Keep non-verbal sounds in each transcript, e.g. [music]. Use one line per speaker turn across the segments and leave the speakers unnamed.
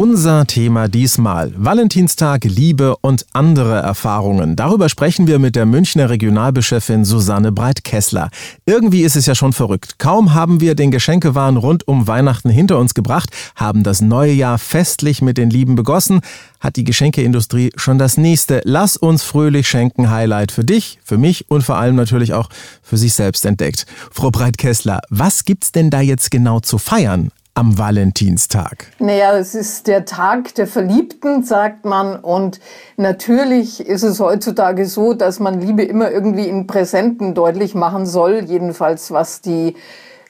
Unser Thema diesmal Valentinstag, Liebe und andere Erfahrungen. Darüber sprechen wir mit der Münchner Regionalbeschefin Susanne Breit-Kessler. Irgendwie ist es ja schon verrückt. Kaum haben wir den Geschenkewahn rund um Weihnachten hinter uns gebracht, haben das neue Jahr festlich mit den Lieben begossen, hat die Geschenkeindustrie schon das nächste Lass uns fröhlich schenken Highlight für dich, für mich und vor allem natürlich auch für sich selbst entdeckt. Frau Breit-Kessler, was gibt's denn da jetzt genau zu feiern? Am Valentinstag?
Naja, es ist der Tag der Verliebten, sagt man. Und natürlich ist es heutzutage so, dass man Liebe immer irgendwie in Präsenten deutlich machen soll. Jedenfalls was die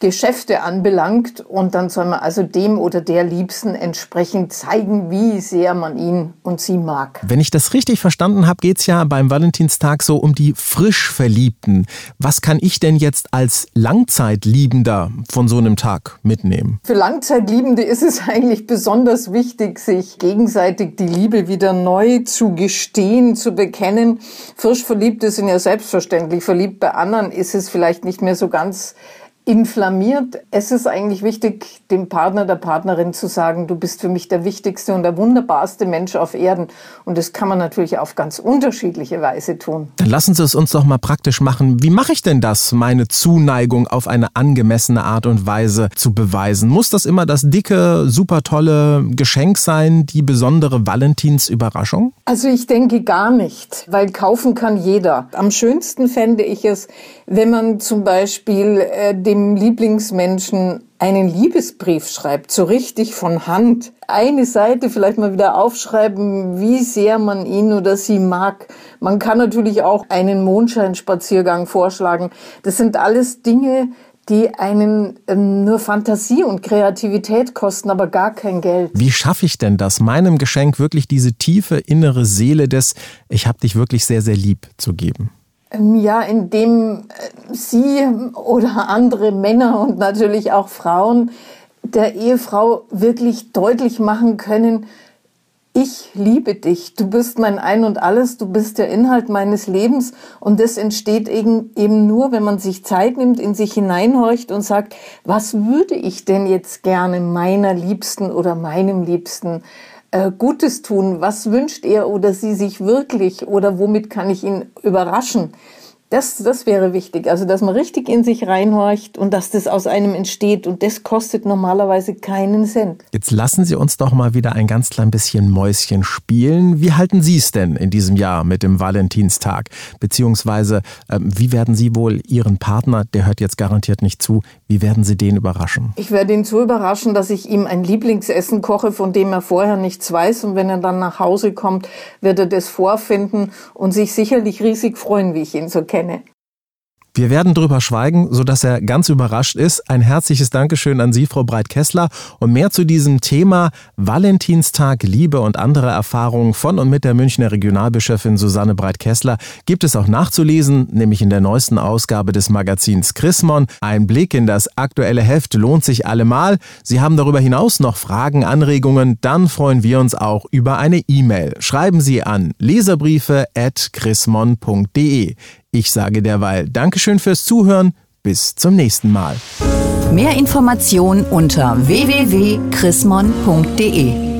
Geschäfte anbelangt. Und dann soll man also dem oder der Liebsten entsprechend zeigen, wie sehr man ihn und sie mag.
Wenn ich das richtig verstanden habe, geht es ja beim Valentinstag so um die frisch Verliebten. Was kann ich denn jetzt als Langzeitliebender von so einem Tag mitnehmen?
Für Langzeitliebende ist es [laughs] eigentlich besonders wichtig, sich gegenseitig die Liebe wieder neu zu gestehen, zu bekennen. Frisch Verliebte sind ja selbstverständlich. Verliebt bei anderen ist es vielleicht nicht mehr so ganz inflammiert. Es ist eigentlich wichtig, dem Partner, der Partnerin zu sagen, du bist für mich der wichtigste und der wunderbarste Mensch auf Erden. Und das kann man natürlich auf ganz unterschiedliche Weise tun.
Dann lassen Sie es uns doch mal praktisch machen. Wie mache ich denn das, meine Zuneigung auf eine angemessene Art und Weise zu beweisen? Muss das immer das dicke, super tolle Geschenk sein, die besondere Valentinsüberraschung?
Also ich denke gar nicht, weil kaufen kann jeder. Am schönsten fände ich es, wenn man zum Beispiel äh, dem Lieblingsmenschen einen Liebesbrief schreibt, so richtig von Hand. Eine Seite vielleicht mal wieder aufschreiben, wie sehr man ihn oder sie mag. Man kann natürlich auch einen Mondscheinspaziergang vorschlagen. Das sind alles Dinge, die einen ähm, nur Fantasie und Kreativität kosten, aber gar kein Geld.
Wie schaffe ich denn das, meinem Geschenk wirklich diese tiefe innere Seele des Ich hab dich wirklich sehr, sehr lieb zu geben?
Ähm, ja, indem Sie oder andere Männer und natürlich auch Frauen der Ehefrau wirklich deutlich machen können, ich liebe dich, du bist mein Ein und alles, du bist der Inhalt meines Lebens und das entsteht eben, eben nur, wenn man sich Zeit nimmt, in sich hineinhorcht und sagt, was würde ich denn jetzt gerne meiner Liebsten oder meinem Liebsten äh, Gutes tun? Was wünscht er oder sie sich wirklich oder womit kann ich ihn überraschen? Das, das wäre wichtig. Also, dass man richtig in sich reinhorcht und dass das aus einem entsteht. Und das kostet normalerweise keinen Cent.
Jetzt lassen Sie uns doch mal wieder ein ganz klein bisschen Mäuschen spielen. Wie halten Sie es denn in diesem Jahr mit dem Valentinstag? Beziehungsweise, äh, wie werden Sie wohl Ihren Partner, der hört jetzt garantiert nicht zu, wie werden Sie den überraschen?
Ich werde ihn so überraschen, dass ich ihm ein Lieblingsessen koche, von dem er vorher nichts weiß. Und wenn er dann nach Hause kommt, wird er das vorfinden und sich sicherlich riesig freuen, wie ich ihn so kenne kenne.
Wir werden drüber schweigen, sodass er ganz überrascht ist. Ein herzliches Dankeschön an Sie, Frau Breit-Kessler. Und mehr zu diesem Thema Valentinstag, Liebe und andere Erfahrungen von und mit der Münchner Regionalbischöfin Susanne Breit-Kessler gibt es auch nachzulesen, nämlich in der neuesten Ausgabe des Magazins Chrismon. Ein Blick in das aktuelle Heft lohnt sich allemal. Sie haben darüber hinaus noch Fragen, Anregungen, dann freuen wir uns auch über eine E-Mail. Schreiben Sie an leserbriefe at chrismon.de. Ich sage derweil Dankeschön fürs Zuhören. Bis zum nächsten Mal.
Mehr Informationen unter www.chrismon.de